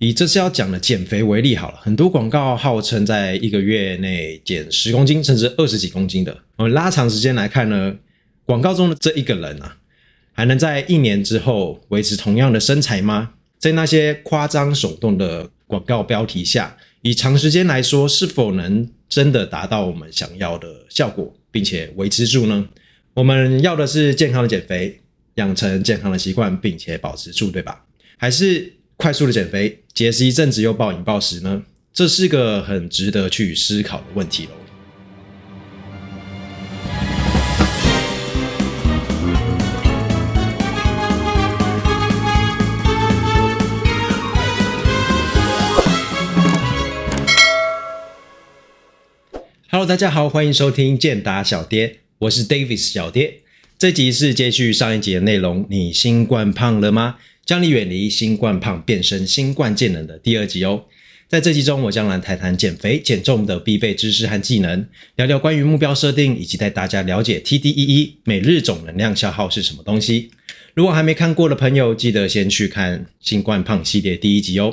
以这次要讲的减肥为例，好了，很多广告号称在一个月内减十公斤，甚至二十几公斤的。我们拉长时间来看呢，广告中的这一个人啊，还能在一年之后维持同样的身材吗？在那些夸张耸动的广告标题下，以长时间来说，是否能真的达到我们想要的效果，并且维持住呢？我们要的是健康的减肥，养成健康的习惯，并且保持住，对吧？还是？快速的减肥，节食一阵子又暴饮暴食呢？这是个很值得去思考的问题喽。Hello，大家好，欢迎收听健达小爹，我是 Davis 小爹。这集是接续上一集的内容，你新冠胖了吗？教你远离新冠胖，变身新冠健能的第二集哦。在这集中，我将来谈谈减肥减重的必备知识和技能，聊聊关于目标设定，以及带大家了解 TDEE 每日总能量消耗是什么东西。如果还没看过的朋友，记得先去看新冠胖系列第一集哦。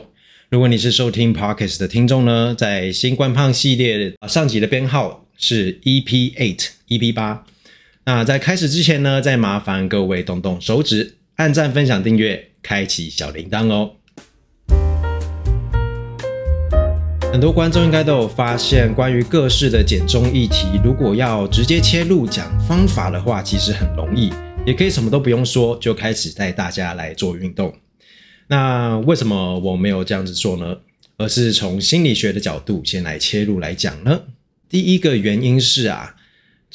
如果你是收听 Podcast 的听众呢，在新冠胖系列上集的编号是 EP Eight EP 八。那在开始之前呢，再麻烦各位动动手指，按赞、分享、订阅。开启小铃铛哦！很多观众应该都有发现，关于各式的减重议题，如果要直接切入讲方法的话，其实很容易，也可以什么都不用说，就开始带大家来做运动。那为什么我没有这样子做呢？而是从心理学的角度先来切入来讲呢？第一个原因是啊。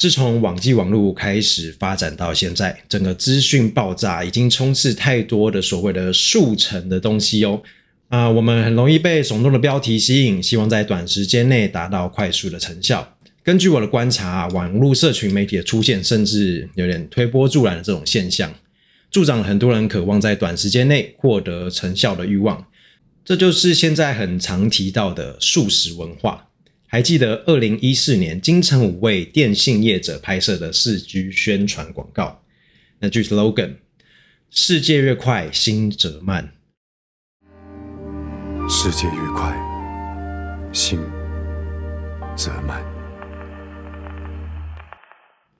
自从网际网络开始发展到现在，整个资讯爆炸已经充斥太多的所谓的速成的东西哦。啊，我们很容易被耸动的标题吸引，希望在短时间内达到快速的成效。根据我的观察，网络社群媒体的出现，甚至有点推波助澜的这种现象，助长了很多人渴望在短时间内获得成效的欲望。这就是现在很常提到的素食文化。还记得二零一四年金城武为电信业者拍摄的四 G 宣传广告，那句 slogan：“ 世界越快，心则慢。”世界越快，心则慢。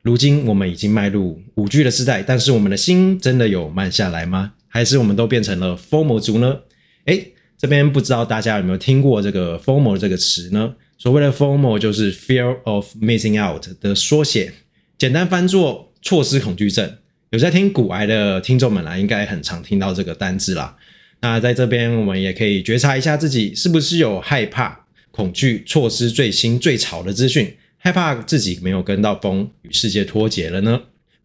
如今我们已经迈入五 G 的时代，但是我们的心真的有慢下来吗？还是我们都变成了 “formal 族”呢？哎，这边不知道大家有没有听过这个 “formal” 这个词呢？所谓的 FOMO 就是 Fear of Missing Out 的缩写，简单翻作错失恐惧症。有在听古癌的听众们啊，应该很常听到这个单字啦。那在这边，我们也可以觉察一下自己是不是有害怕、恐惧错失最新最潮的资讯，害怕自己没有跟到风，与世界脱节了呢？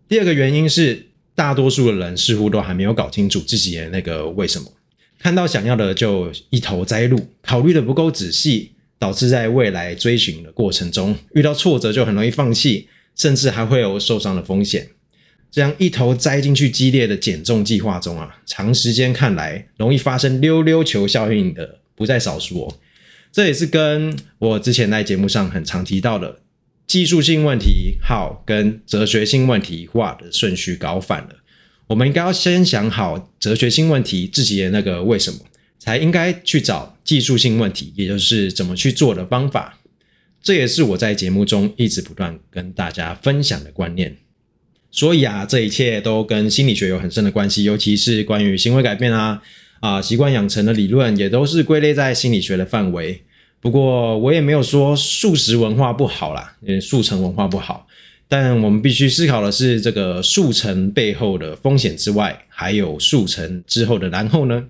第二个原因是，大多数的人似乎都还没有搞清楚自己的那个为什么，看到想要的就一头栽入，考虑的不够仔细。导致在未来追寻的过程中遇到挫折就很容易放弃，甚至还会有受伤的风险。这样一头栽进去激烈的减重计划中啊，长时间看来容易发生溜溜球效应的不在少数哦。这也是跟我之前在节目上很常提到的技术性问题好跟哲学性问题化的顺序搞反了。我们应该要先想好哲学性问题自己的那个为什么。才应该去找技术性问题，也就是怎么去做的方法。这也是我在节目中一直不断跟大家分享的观念。所以啊，这一切都跟心理学有很深的关系，尤其是关于行为改变啊、啊习惯养成的理论，也都是归类在心理学的范围。不过我也没有说素食文化不好啦，呃，速成文化不好。但我们必须思考的是，这个速成背后的风险之外，还有速成之后的然后呢？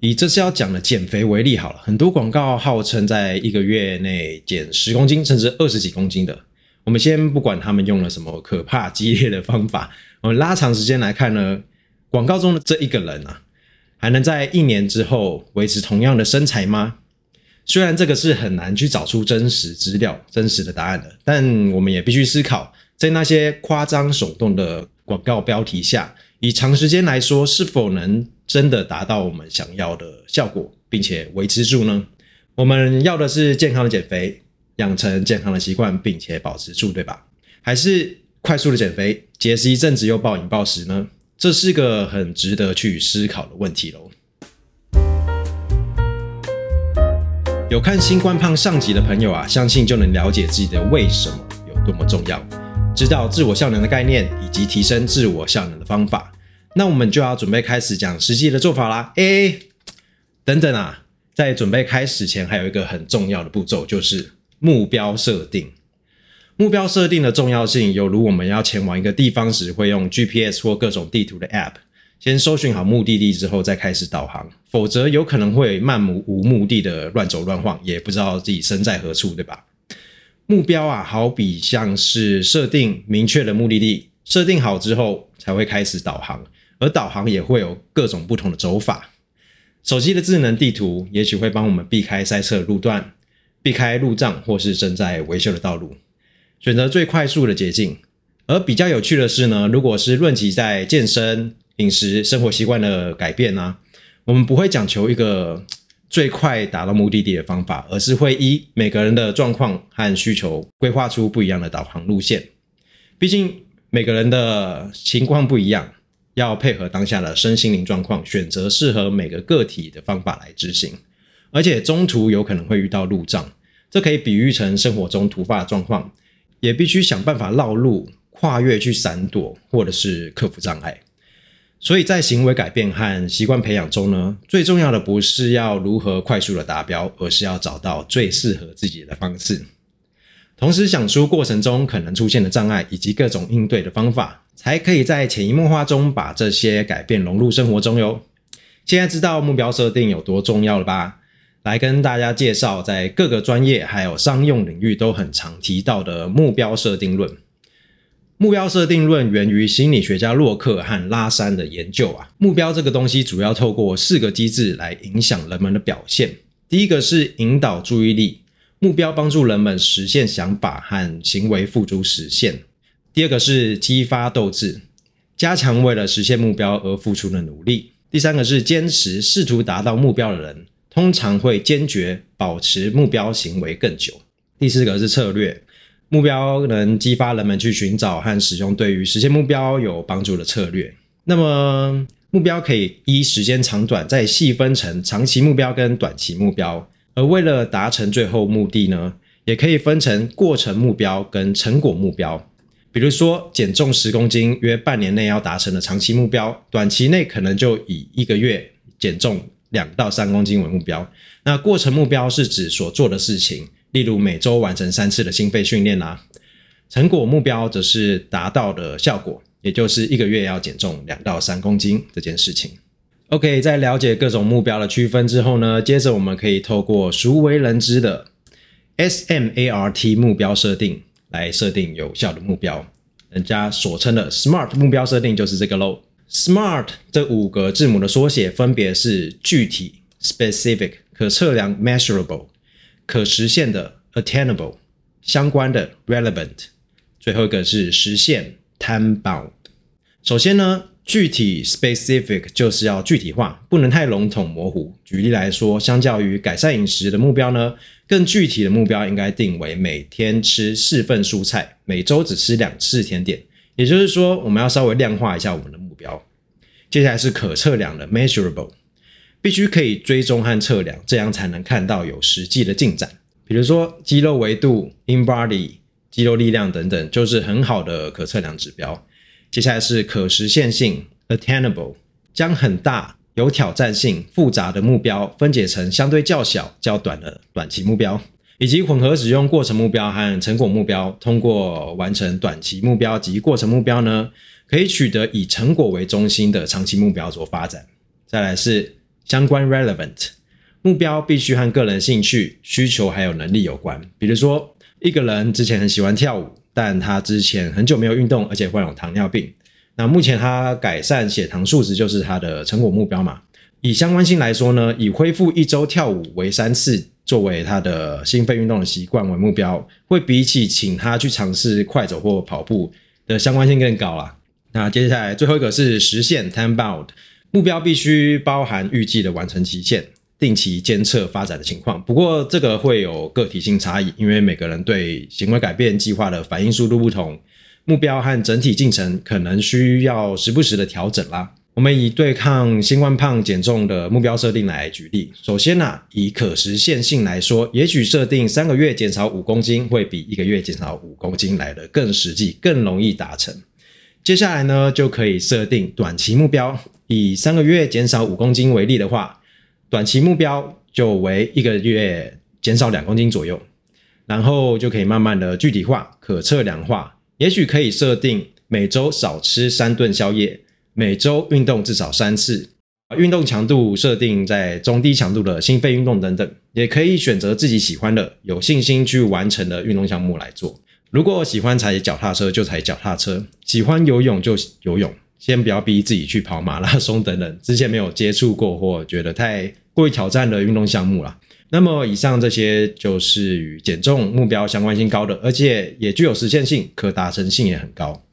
以这次要讲的减肥为例好了，很多广告号称在一个月内减十公斤，甚至二十几公斤的。我们先不管他们用了什么可怕激烈的方法，我们拉长时间来看呢，广告中的这一个人啊，还能在一年之后维持同样的身材吗？虽然这个是很难去找出真实资料、真实的答案的，但我们也必须思考，在那些夸张耸动的广告标题下，以长时间来说，是否能？真的达到我们想要的效果，并且维持住呢？我们要的是健康的减肥，养成健康的习惯，并且保持住，对吧？还是快速的减肥，节食一阵子又暴饮暴食呢？这是个很值得去思考的问题喽。有看新冠胖上集的朋友啊，相信就能了解自己的为什么有多么重要，知道自我效能的概念以及提升自我效能的方法。那我们就要准备开始讲实际的做法啦。哎，等等啊，在准备开始前，还有一个很重要的步骤，就是目标设定。目标设定的重要性，犹如我们要前往一个地方时，会用 GPS 或各种地图的 App。先搜寻好目的地之后，再开始导航，否则有可能会漫无目的的乱走乱晃，也不知道自己身在何处，对吧？目标啊，好比像是设定明确的目的地，设定好之后才会开始导航，而导航也会有各种不同的走法。手机的智能地图也许会帮我们避开塞车路段，避开路障或是正在维修的道路，选择最快速的捷径。而比较有趣的是呢，如果是论及在健身。饮食生活习惯的改变呢，我们不会讲求一个最快达到目的地的方法，而是会依每个人的状况和需求规划出不一样的导航路线。毕竟每个人的情况不一样，要配合当下的身心灵状况，选择适合每个个体的方法来执行。而且中途有可能会遇到路障，这可以比喻成生活中突发的状况，也必须想办法绕路、跨越去闪躲，或者是克服障碍。所以在行为改变和习惯培养中呢，最重要的不是要如何快速的达标，而是要找到最适合自己的方式，同时想出过程中可能出现的障碍以及各种应对的方法，才可以在潜移默化中把这些改变融入生活中哟。现在知道目标设定有多重要了吧？来跟大家介绍，在各个专业还有商用领域都很常提到的目标设定论。目标设定论源于心理学家洛克和拉山的研究啊。目标这个东西主要透过四个机制来影响人们的表现。第一个是引导注意力，目标帮助人们实现想法和行为付诸实现。第二个是激发斗志，加强为了实现目标而付出的努力。第三个是坚持，试图达到目标的人通常会坚决保持目标行为更久。第四个是策略。目标能激发人们去寻找和使用对于实现目标有帮助的策略。那么，目标可以依时间长短再细分成长期目标跟短期目标。而为了达成最后目的呢，也可以分成过程目标跟成果目标。比如说，减重十公斤约半年内要达成的长期目标，短期内可能就以一个月减重两到三公斤为目标。那过程目标是指所做的事情。例如每周完成三次的心肺训练啦，成果目标则是达到的效果，也就是一个月要减重两到三公斤这件事情。OK，在了解各种目标的区分之后呢，接着我们可以透过熟为人知的 SMART 目标设定来设定有效的目标。人家所称的 SMART 目标设定就是这个喽。SMART 这五个字母的缩写分别是具体 （Specific）、可测量 （Measurable）。可实现的 attainable，相关的 relevant，最后一个是实现 time bound。首先呢，具体 specific 就是要具体化，不能太笼统模糊。举例来说，相较于改善饮食的目标呢，更具体的目标应该定为每天吃四份蔬菜，每周只吃两次甜点。也就是说，我们要稍微量化一下我们的目标。接下来是可测量的 measurable。必须可以追踪和测量，这样才能看到有实际的进展。比如说肌肉维度 （in body）、肌肉力量等等，就是很好的可测量指标。接下来是可实现性 （attainable），将很大、有挑战性、复杂的目标分解成相对较小、较短的短期目标，以及混合使用过程目标和成果目标，通过完成短期目标及过程目标呢，可以取得以成果为中心的长期目标做发展。再来是。相关 relevant 目标必须和个人兴趣、需求还有能力有关。比如说，一个人之前很喜欢跳舞，但他之前很久没有运动，而且患有糖尿病。那目前他改善血糖数值就是他的成果目标嘛？以相关性来说呢，以恢复一周跳舞为三次作为他的心肺运动的习惯为目标，会比起请他去尝试快走或跑步的相关性更高啦。那接下来最后一个是实现 time bound。目标必须包含预计的完成期限，定期监测发展的情况。不过这个会有个体性差异，因为每个人对行为改变计划的反应速度不同，目标和整体进程可能需要时不时的调整啦。我们以对抗新冠胖减重的目标设定来举例。首先呢，以可实现性来说，也许设定三个月减少五公斤，会比一个月减少五公斤来的更实际、更容易达成。接下来呢，就可以设定短期目标。以三个月减少五公斤为例的话，短期目标就为一个月减少两公斤左右，然后就可以慢慢的具体化、可测量化。也许可以设定每周少吃三顿宵夜。每周运动至少三次，运动强度设定在中低强度的心肺运动等等，也可以选择自己喜欢的、有信心去完成的运动项目来做。如果喜欢踩脚踏车就踩脚踏车，喜欢游泳就游泳，先不要逼自己去跑马拉松等等之前没有接触过或觉得太过于挑战的运动项目啦。那么以上这些就是与减重目标相关性高的，而且也具有实现性、可达成性也很高，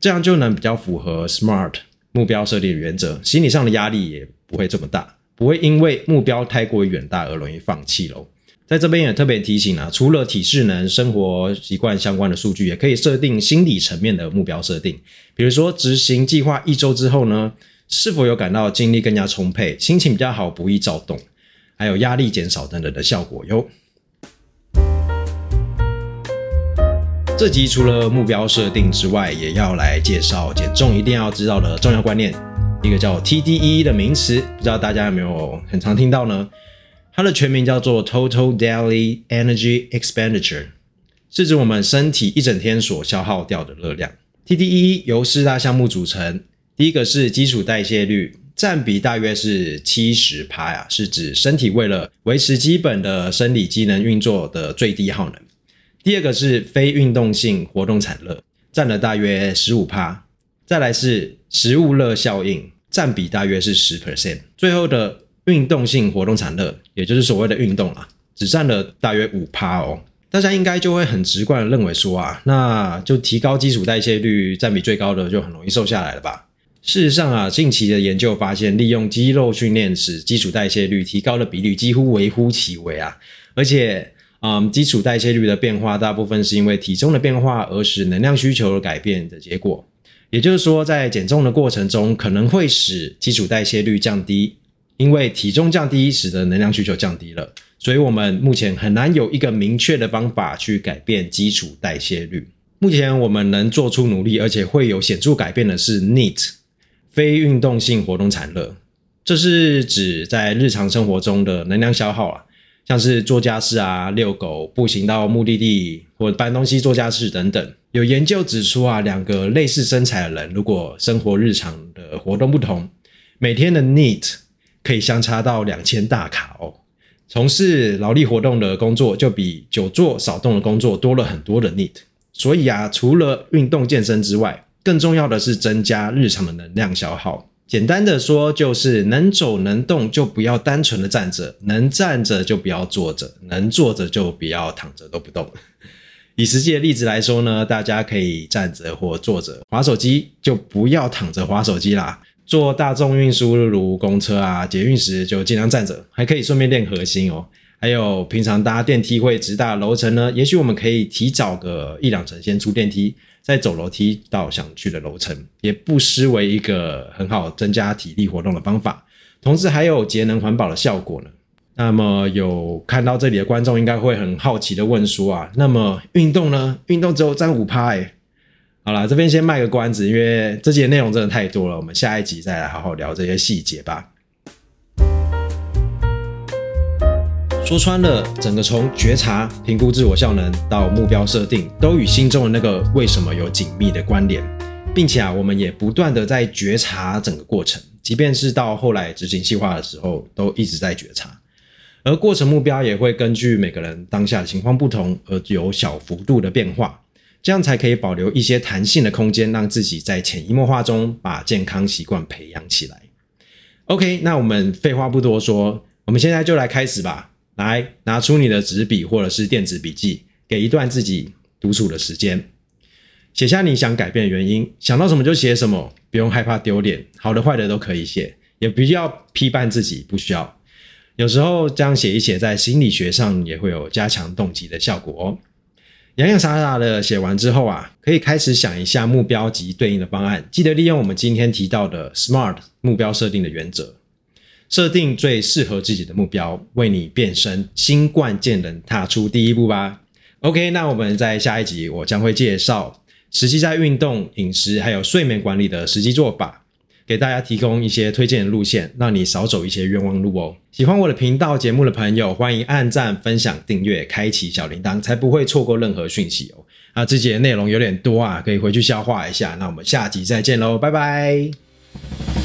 这样就能比较符合 SMART。目标设定的原则，心理上的压力也不会这么大，不会因为目标太过于远大而容易放弃喽。在这边也特别提醒啊，除了体适能、生活习惯相关的数据，也可以设定心理层面的目标设定，比如说执行计划一周之后呢，是否有感到精力更加充沛、心情比较好、不易躁动，还有压力减少等等的效果哟。这集除了目标设定之外，也要来介绍减重一定要知道的重要观念，一个叫 TDEE 的名词，不知道大家有没有很常听到呢？它的全名叫做 Total Daily Energy Expenditure，是指我们身体一整天所消耗掉的热量。TDE 由四大项目组成，第一个是基础代谢率，占比大约是七十趴呀，是指身体为了维持基本的生理机能运作的最低耗能。第二个是非运动性活动产热，占了大约十五趴，再来是食物热效应，占比大约是十 percent，最后的运动性活动产热，也就是所谓的运动啊，只占了大约五趴哦。大家应该就会很直观的认为说啊，那就提高基础代谢率，占比最高的就很容易瘦下来了吧？事实上啊，近期的研究发现，利用肌肉训练使基础代谢率提高的比率几乎微乎其微啊，而且。嗯，基础代谢率的变化大部分是因为体重的变化而使能量需求的改变的结果。也就是说，在减重的过程中，可能会使基础代谢率降低，因为体重降低使得能量需求降低了。所以，我们目前很难有一个明确的方法去改变基础代谢率。目前我们能做出努力，而且会有显著改变的是 NEAT 非运动性活动产热，这是指在日常生活中的能量消耗啊。像是做家事啊、遛狗、步行到目的地或搬东西、做家事等等。有研究指出啊，两个类似身材的人，如果生活日常的活动不同，每天的 NEAT 可以相差到两千大卡哦。从事劳力活动的工作，就比久坐少动的工作多了很多的 NEAT。所以啊，除了运动健身之外，更重要的是增加日常的能量消耗。简单的说，就是能走能动就不要单纯的站着，能站着就不要坐着，能坐着就不要躺着都不动。以实际的例子来说呢，大家可以站着或坐着划手机，就不要躺着划手机啦。坐大众运输如公车啊、捷运时就尽量站着，还可以顺便练核心哦。还有平常搭电梯会直达楼层呢，也许我们可以提早个一两层先出电梯。再走楼梯到想去的楼层，也不失为一个很好增加体力活动的方法，同时还有节能环保的效果呢。那么有看到这里的观众应该会很好奇的问说啊，那么运动呢？运动只有占五趴哎。好了，这边先卖个关子，因为这节内容真的太多了，我们下一集再来好好聊这些细节吧。说穿了，整个从觉察、评估自我效能到目标设定，都与心中的那个为什么有紧密的关联，并且啊，我们也不断的在觉察整个过程，即便是到后来执行计划的时候，都一直在觉察。而过程目标也会根据每个人当下的情况不同而有小幅度的变化，这样才可以保留一些弹性的空间，让自己在潜移默化中把健康习惯培养起来。OK，那我们废话不多说，我们现在就来开始吧。来，拿出你的纸笔或者是电子笔记，给一段自己独处的时间，写下你想改变的原因，想到什么就写什么，不用害怕丢脸，好的坏的都可以写，也不要批判自己，不需要。有时候这样写一写，在心理学上也会有加强动机的效果哦。洋洋洒洒的写完之后啊，可以开始想一下目标及对应的方案。记得利用我们今天提到的 SMART 目标设定的原则，设定最适合自己的目标，为你变身新冠健人踏出第一步吧。OK，那我们在下一集我将会介绍实际在运动、饮食还有睡眠管理的实际做法。给大家提供一些推荐的路线，让你少走一些冤枉路哦。喜欢我的频道节目的朋友，欢迎按赞、分享、订阅、开启小铃铛，才不会错过任何讯息哦。啊，这节内容有点多啊，可以回去消化一下。那我们下集再见喽，拜拜。